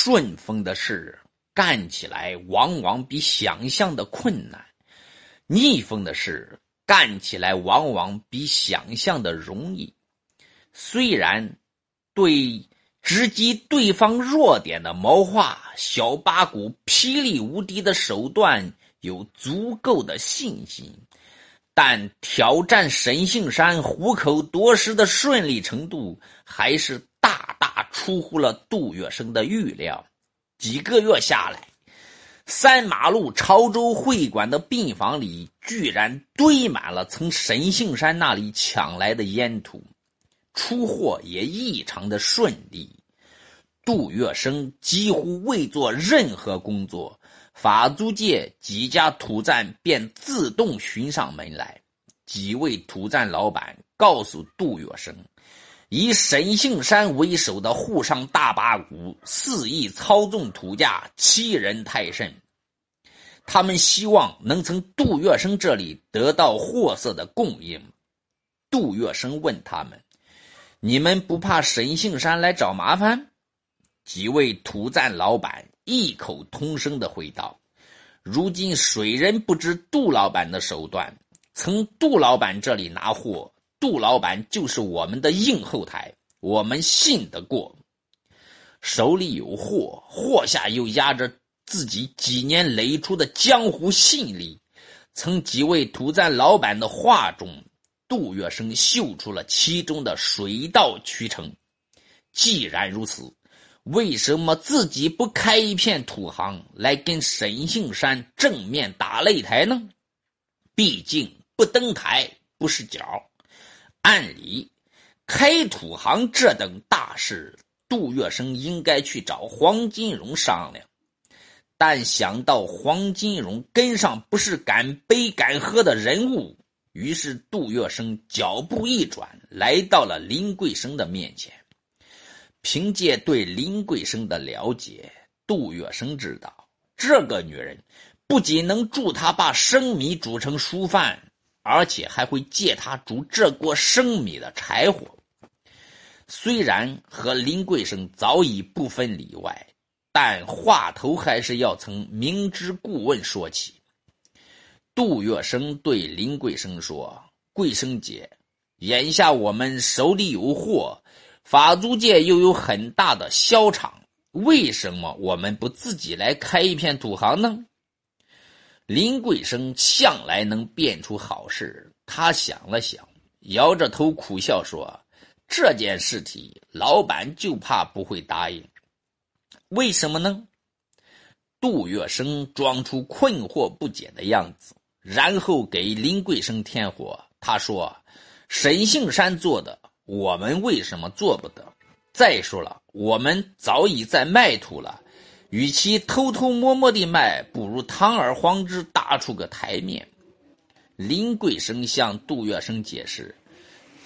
顺风的事干起来往往比想象的困难，逆风的事干起来往往比想象的容易。虽然对直击对方弱点的谋划，小八股霹雳无敌的手段有足够的信心，但挑战神性山虎口夺食的顺利程度还是大大出乎了杜月笙的预料。几个月下来，三马路潮州会馆的病房里居然堆满了从神性山那里抢来的烟土。出货也异常的顺利，杜月笙几乎未做任何工作，法租界几家土站便自动寻上门来。几位土站老板告诉杜月笙，以沈杏山为首的沪上大八股肆意操纵土价，欺人太甚。他们希望能从杜月笙这里得到货色的供应。杜月笙问他们。你们不怕沈杏山来找麻烦？几位土栈老板异口同声的回道：“如今水人不知杜老板的手段，从杜老板这里拿货，杜老板就是我们的硬后台，我们信得过。手里有货，货下又压着自己几年累出的江湖信力。从几位土赞老板的话中。”杜月笙嗅出了其中的水到渠成。既然如此，为什么自己不开一片土行来跟沈杏山正面打擂台呢？毕竟不登台不是脚。按理，开土行这等大事，杜月笙应该去找黄金荣商量。但想到黄金荣跟上不是敢杯敢喝的人物。于是，杜月笙脚步一转，来到了林桂生的面前。凭借对林桂生的了解，杜月笙知道，这个女人不仅能助他把生米煮成熟饭，而且还会借他煮这锅生米的柴火。虽然和林桂生早已不分里外，但话头还是要从明知故问说起。杜月笙对林桂生说：“桂生姐，眼下我们手里有货，法租界又有很大的销场，为什么我们不自己来开一片土行呢？”林桂生向来能变出好事，他想了想，摇着头苦笑说：“这件事体，老板就怕不会答应。为什么呢？”杜月笙装出困惑不解的样子。然后给林桂生添火。他说：“沈杏山做的，我们为什么做不得？再说了，我们早已在卖土了，与其偷偷摸摸的卖，不如堂而皇之打出个台面。”林桂生向杜月笙解释：“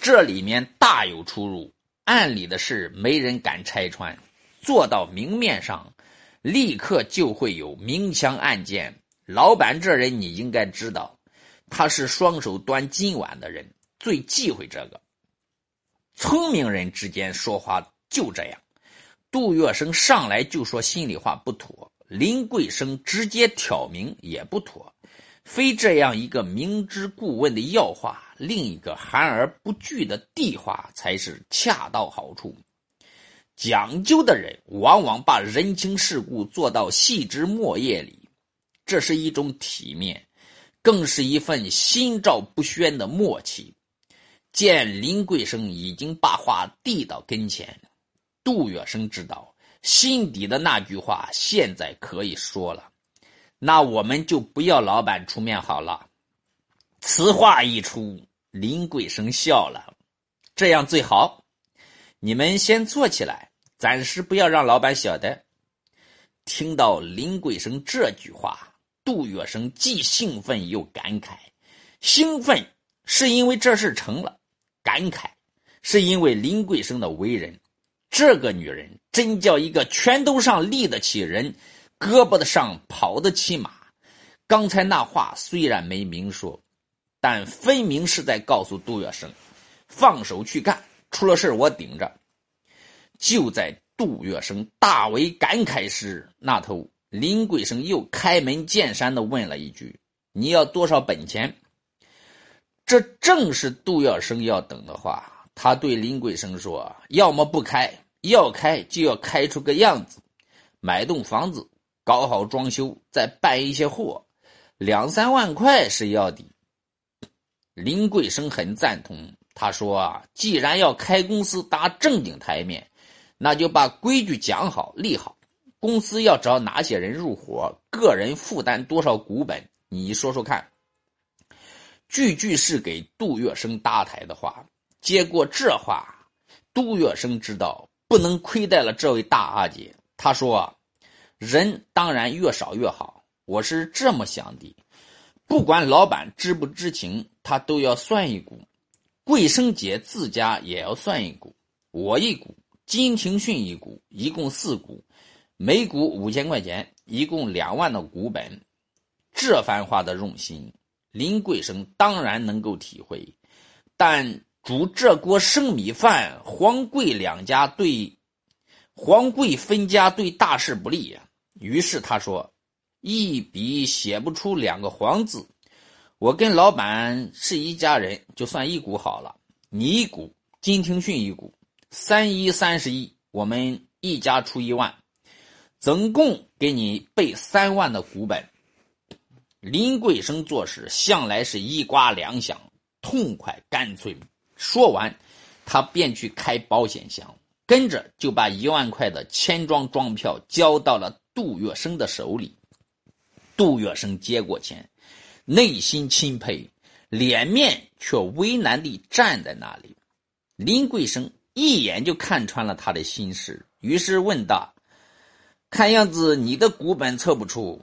这里面大有出入，暗里的事没人敢拆穿，做到明面上，立刻就会有明枪暗箭。”老板这人你应该知道，他是双手端金碗的人，最忌讳这个。聪明人之间说话就这样。杜月笙上来就说心里话不妥，林桂生直接挑明也不妥，非这样一个明知故问的要话，另一个含而不拒的地话才是恰到好处。讲究的人往往把人情世故做到细枝末叶里。这是一种体面，更是一份心照不宣的默契。见林桂生已经把话递到跟前，杜月笙知道心底的那句话现在可以说了。那我们就不要老板出面好了。此话一出，林桂生笑了。这样最好，你们先坐起来，暂时不要让老板晓得。听到林桂生这句话。杜月笙既兴奋又感慨，兴奋是因为这事成了，感慨是因为林桂生的为人。这个女人真叫一个拳头上立得起人，胳膊的上跑得起马。刚才那话虽然没明说，但分明是在告诉杜月笙：放手去干，出了事我顶着。就在杜月笙大为感慨时，那头林桂生又开门见山的问了一句：“你要多少本钱？”这正是杜月笙要等的话。他对林桂生说：“要么不开，要开就要开出个样子，买栋房子，搞好装修，再办一些货，两三万块是要的。”林桂生很赞同，他说：“啊，既然要开公司打正经台面，那就把规矩讲好立好。公司要找哪些人入伙，个人负担多少股本，你说说看。”句句是给杜月笙搭台的话。接过这话，杜月笙知道不能亏待了这位大阿姐。他说：“人当然越少越好，我是这么想的。不管老板知不知情，他都要算一股。桂生姐自家也要算一股，我一股，金廷训一股，一共四股，每股五千块钱，一共两万的股本。这番话的用心，林桂生当然能够体会，但。”煮这锅生米饭，黄贵两家对黄贵分家对大事不利呀。于是他说：“一笔写不出两个黄字，我跟老板是一家人，就算一股好了。你一股，金廷训一股，三一三十一，我们一家出一万，总共给你备三万的股本。”林桂生做事向来是一刮两响，痛快干脆。说完，他便去开保险箱，跟着就把一万块的千庄庄票交到了杜月笙的手里。杜月笙接过钱，内心钦佩，脸面却为难地站在那里。林桂生一眼就看穿了他的心事，于是问道：“看样子你的股本测不出。”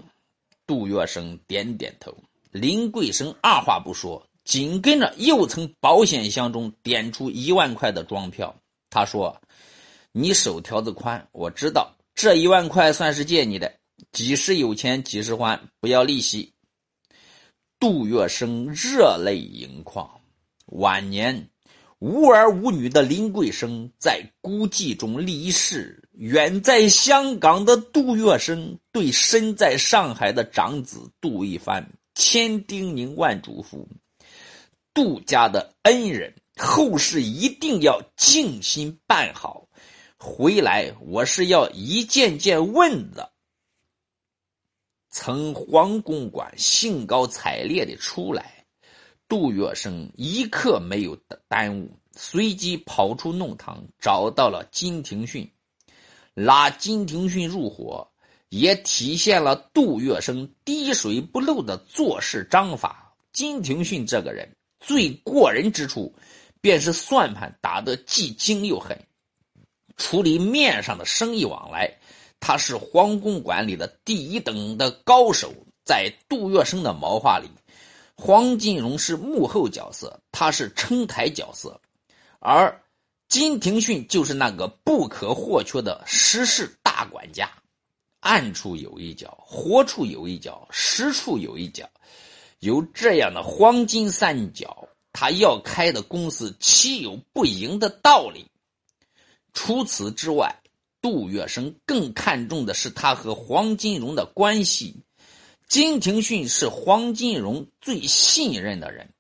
杜月笙点点头。林桂生二话不说。紧跟着又从保险箱中点出一万块的装票，他说：“你手条子宽，我知道这一万块算是借你的，几时有钱几时还，不要利息。”杜月笙热泪盈眶。晚年无儿无女的林桂生在孤寂中离世，远在香港的杜月笙对身在上海的长子杜一帆千叮咛万嘱咐。杜家的恩人，后事一定要静心办好。回来我是要一件件问的。从皇宫馆兴高采烈的出来，杜月笙一刻没有耽误，随即跑出弄堂，找到了金廷训，拉金廷训入伙，也体现了杜月笙滴水不漏的做事章法。金廷训这个人。最过人之处，便是算盘打得既精又狠。处理面上的生意往来，他是皇宫馆里的第一等的高手。在杜月笙的谋划里，黄金荣是幕后角色，他是撑台角色，而金廷训就是那个不可或缺的实事大管家。暗处有一脚，活处有一脚，实处有一脚。有这样的黄金三角，他要开的公司岂有不赢的道理？除此之外，杜月笙更看重的是他和黄金荣的关系。金廷训是黄金荣最信任的人，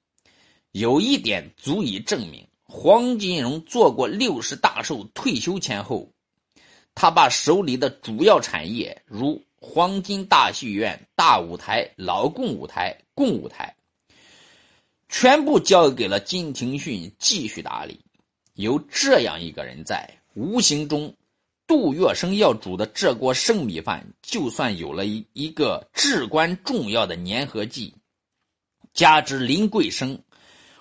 有一点足以证明：黄金荣做过六十大寿退休前后，他把手里的主要产业如。黄金大戏院、大舞台、老共舞台、共舞台，全部交给了金廷训继续打理。有这样一个人在，无形中，杜月笙要煮的这锅剩米饭，就算有了一一个至关重要的粘合剂。加之林桂生，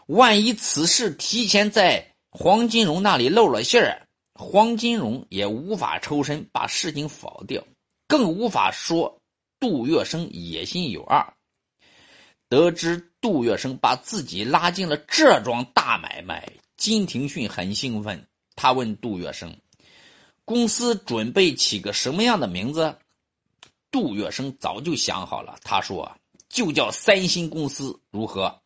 万一此事提前在黄金荣那里露了馅儿，黄金荣也无法抽身把事情否掉。更无法说杜月笙野心有二。得知杜月笙把自己拉进了这桩大买卖，金廷训很兴奋。他问杜月笙：“公司准备起个什么样的名字？”杜月笙早就想好了，他说：“就叫三星公司，如何？”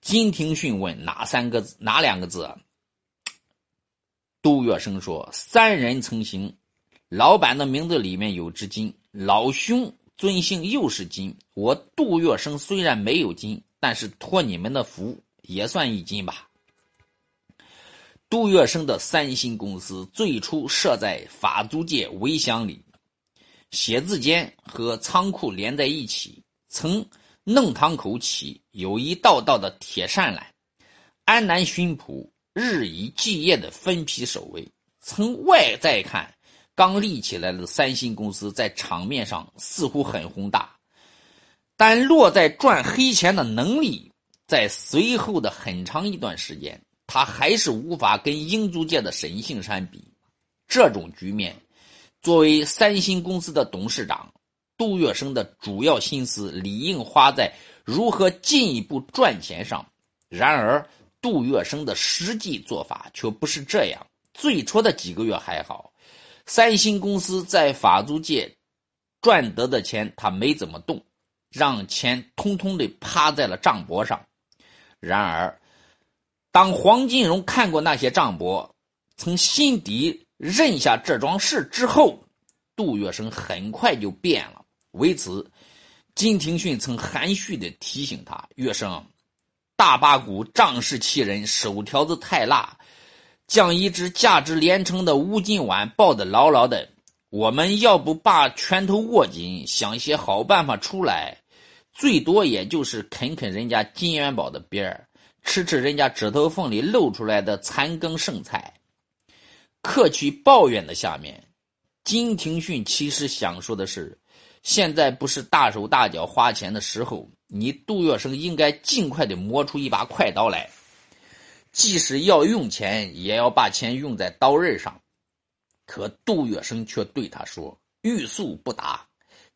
金廷训问：“哪三个字？哪两个字？”杜月笙说：“三人成行，老板的名字里面有只金，老兄尊姓又是金。我杜月笙虽然没有金，但是托你们的福，也算一金吧。”杜月笙的三星公司最初设在法租界围乡里，写字间和仓库连在一起，从弄堂口起有一道道的铁栅栏，安南巡捕日以继夜的分批守卫。从外在看，刚立起来的三星公司在场面上似乎很宏大，但落在赚黑钱的能力，在随后的很长一段时间。他还是无法跟英租界的沈庆山比。这种局面，作为三星公司的董事长，杜月笙的主要心思理应花在如何进一步赚钱上。然而，杜月笙的实际做法却不是这样。最初的几个月还好，三星公司在法租界赚得的钱他没怎么动，让钱通通的趴在了账簿上。然而，当黄金荣看过那些账簿，从心底认下这桩事之后，杜月笙很快就变了。为此，金廷训曾含蓄地提醒他：“月笙，大八股仗势欺人，手条子太辣，将一只价值连城的乌金碗抱得牢牢的。我们要不把拳头握紧，想些好办法出来，最多也就是啃啃人家金元宝的边儿。”吃吃人家指头缝里露出来的残羹剩菜，客气抱怨的下面，金廷训其实想说的是：现在不是大手大脚花钱的时候，你杜月笙应该尽快的磨出一把快刀来，即使要用钱，也要把钱用在刀刃上。可杜月笙却对他说：“欲速不达，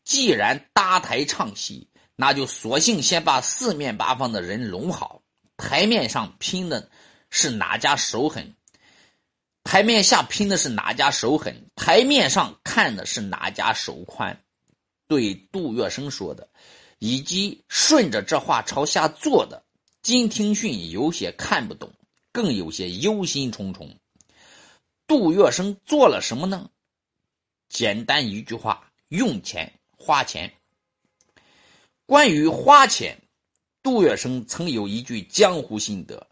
既然搭台唱戏，那就索性先把四面八方的人拢好。”台面上拼的是哪家手狠，台面下拼的是哪家手狠，台面上看的是哪家手宽。对杜月笙说的，以及顺着这话朝下做的，金廷训有些看不懂，更有些忧心忡忡。杜月笙做了什么呢？简单一句话：用钱花钱。关于花钱。杜月笙曾有一句江湖心得：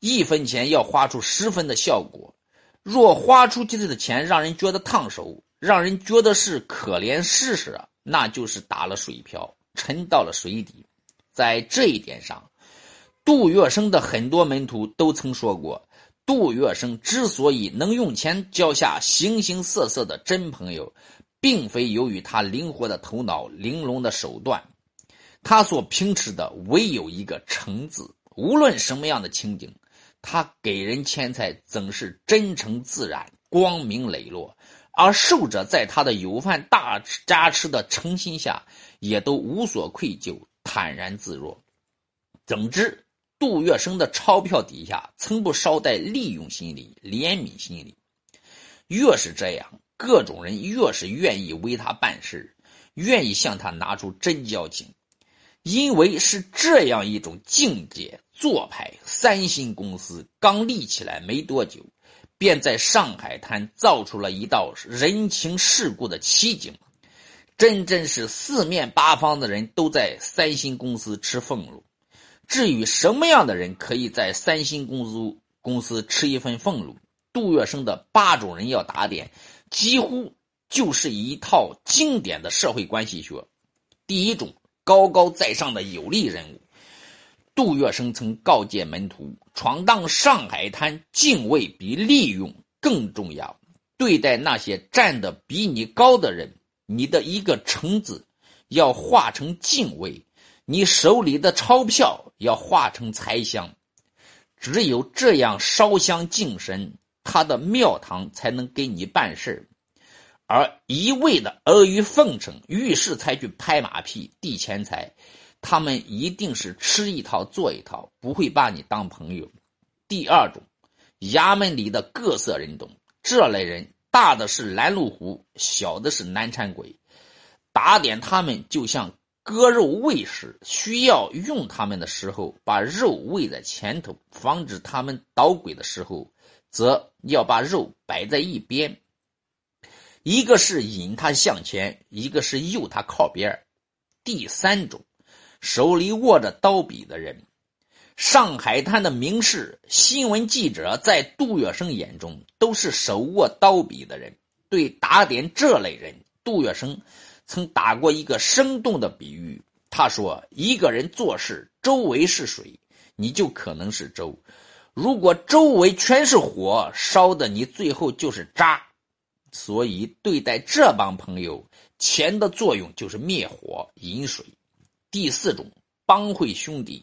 一分钱要花出十分的效果。若花出去的钱让人觉得烫手，让人觉得是可怜施舍，那就是打了水漂，沉到了水底。在这一点上，杜月笙的很多门徒都曾说过：杜月笙之所以能用钱交下形形色色的真朋友，并非由于他灵活的头脑、玲珑的手段。他所凭持的唯有一个诚字，无论什么样的情景，他给人钱财总是真诚自然、光明磊落，而受者在他的有饭大加持的诚心下，也都无所愧疚、坦然自若。总之，杜月笙的钞票底下从不捎带利用心理、怜悯心理。越是这样，各种人越是愿意为他办事，愿意向他拿出真交情。因为是这样一种境界做派，三星公司刚立起来没多久，便在上海滩造出了一道人情世故的奇景，真真是四面八方的人都在三星公司吃俸禄。至于什么样的人可以在三星公司公司吃一份俸禄，杜月笙的八种人要打点，几乎就是一套经典的社会关系学。第一种。高高在上的有利人物，杜月笙曾告诫门徒：闯荡上海滩，敬畏比利用更重要。对待那些站得比你高的人，你的一个“诚”字要化成敬畏，你手里的钞票要化成财香。只有这样烧香敬神，他的庙堂才能给你办事而一味的阿谀奉承，遇事才去拍马屁、递钱财，他们一定是吃一套做一套，不会把你当朋友。第二种，衙门里的各色人等，这类人大的是拦路虎，小的是难缠鬼，打点他们就像割肉喂食，需要用他们的时候，把肉喂在前头，防止他们捣鬼的时候，则要把肉摆在一边。一个是引他向前，一个是诱他靠边第三种，手里握着刀笔的人，上海滩的名士、新闻记者，在杜月笙眼中都是手握刀笔的人。对打点这类人，杜月笙。曾打过一个生动的比喻，他说：“一个人做事，周围是水，你就可能是粥；如果周围全是火，烧的你最后就是渣。”所以，对待这帮朋友，钱的作用就是灭火、引水。第四种，帮会兄弟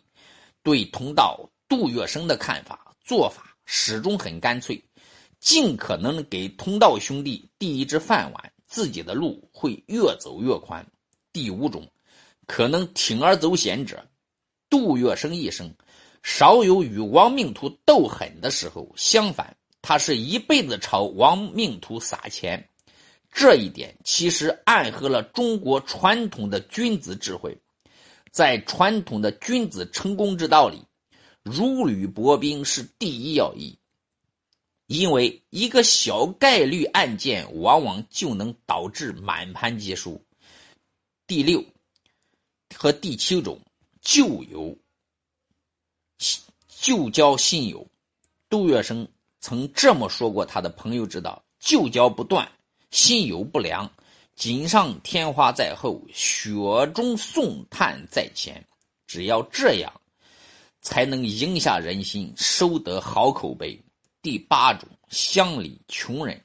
对同道杜月笙的看法、做法始终很干脆，尽可能给同道兄弟递一只饭碗。自己的路会越走越宽。第五种，可能铤而走险者，杜月笙一生少有与亡命徒斗狠的时候，相反，他是一辈子朝亡命徒撒钱。这一点其实暗合了中国传统的君子智慧。在传统的君子成功之道里，如履薄冰是第一要义。因为一个小概率案件，往往就能导致满盘皆输。第六和第七种旧友旧交新友，杜月笙曾这么说过：他的朋友知道，旧交不断，新友不良，锦上添花在后，雪中送炭在前。只要这样，才能赢下人心，收得好口碑。第八种乡里穷人，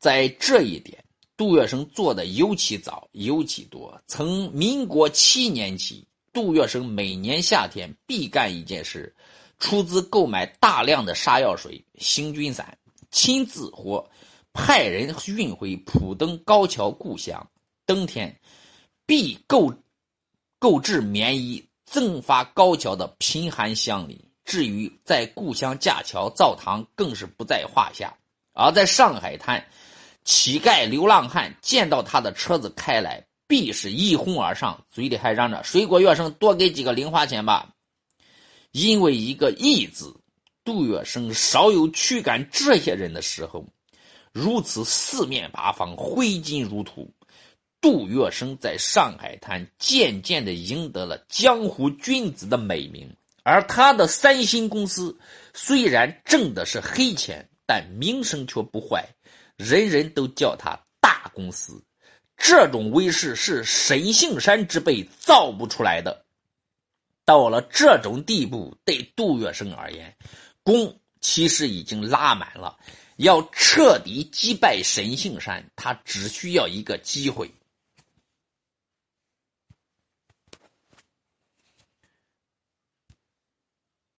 在这一点，杜月笙做的尤其早，尤其多。从民国七年起，杜月笙每年夏天必干一件事：出资购买大量的杀药水、行军伞，亲自或派人运回普登高桥故乡。冬天，必购购置棉衣，赠发高桥的贫寒乡里。至于在故乡架桥造堂，更是不在话下。而在上海滩，乞丐流浪汉见到他的车子开来，必是一哄而上，嘴里还嚷着“水果月生多给几个零花钱吧”。因为一个“义”字，杜月笙少有驱赶这些人的时候。如此四面八方挥金如土，杜月笙在上海滩渐渐的赢得了江湖君子的美名。而他的三星公司虽然挣的是黑钱，但名声却不坏，人人都叫他大公司。这种威势是沈庆山之辈造不出来的。到了这种地步，对杜月笙而言，功其实已经拉满了。要彻底击败沈庆山，他只需要一个机会。